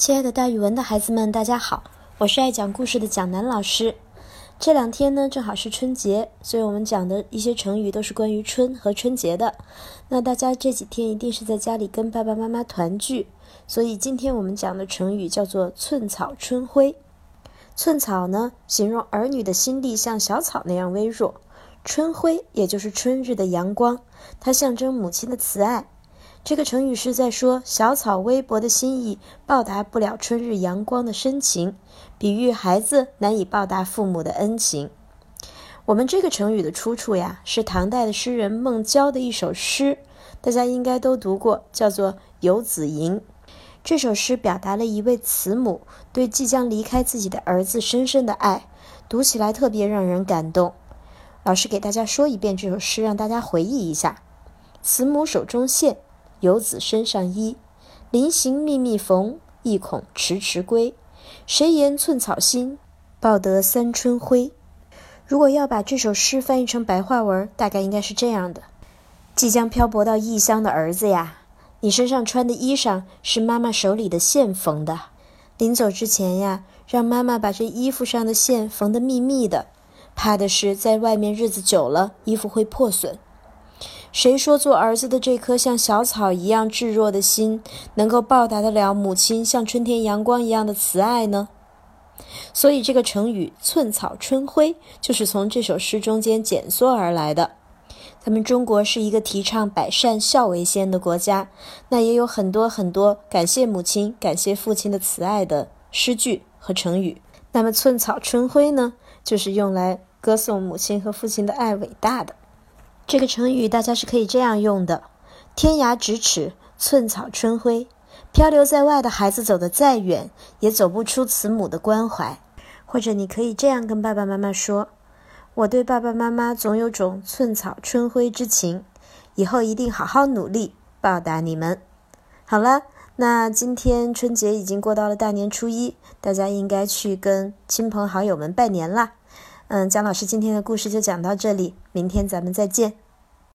亲爱的，大语文的孩子们，大家好，我是爱讲故事的蒋楠老师。这两天呢，正好是春节，所以我们讲的一些成语都是关于春和春节的。那大家这几天一定是在家里跟爸爸妈妈团聚，所以今天我们讲的成语叫做“寸草春晖”。寸草呢，形容儿女的心力像小草那样微弱；春晖，也就是春日的阳光，它象征母亲的慈爱。这个成语是在说小草微薄的心意报答不了春日阳光的深情，比喻孩子难以报答父母的恩情。我们这个成语的出处呀，是唐代的诗人孟郊的一首诗，大家应该都读过，叫做《游子吟》。这首诗表达了一位慈母对即将离开自己的儿子深深的爱，读起来特别让人感动。老师给大家说一遍这首诗，让大家回忆一下：慈母手中线。游子身上衣，临行密密缝，意恐迟迟归。谁言寸草心，报得三春晖。如果要把这首诗翻译成白话文，大概应该是这样的：即将漂泊到异乡的儿子呀，你身上穿的衣裳是妈妈手里的线缝的。临走之前呀，让妈妈把这衣服上的线缝得密密的，怕的是在外面日子久了，衣服会破损。谁说做儿子的这颗像小草一样炙热的心，能够报答得了母亲像春天阳光一样的慈爱呢？所以这个成语“寸草春晖”就是从这首诗中间减缩而来的。咱们中国是一个提倡百善孝为先的国家，那也有很多很多感谢母亲、感谢父亲的慈爱的诗句和成语。那么“寸草春晖”呢，就是用来歌颂母亲和父亲的爱伟大的。这个成语大家是可以这样用的：天涯咫尺，寸草春晖。漂流在外的孩子走得再远，也走不出慈母的关怀。或者你可以这样跟爸爸妈妈说：“我对爸爸妈妈总有种寸草春晖之情，以后一定好好努力报答你们。”好了，那今天春节已经过到了大年初一，大家应该去跟亲朋好友们拜年啦。嗯，蒋老师今天的故事就讲到这里，明天咱们再见。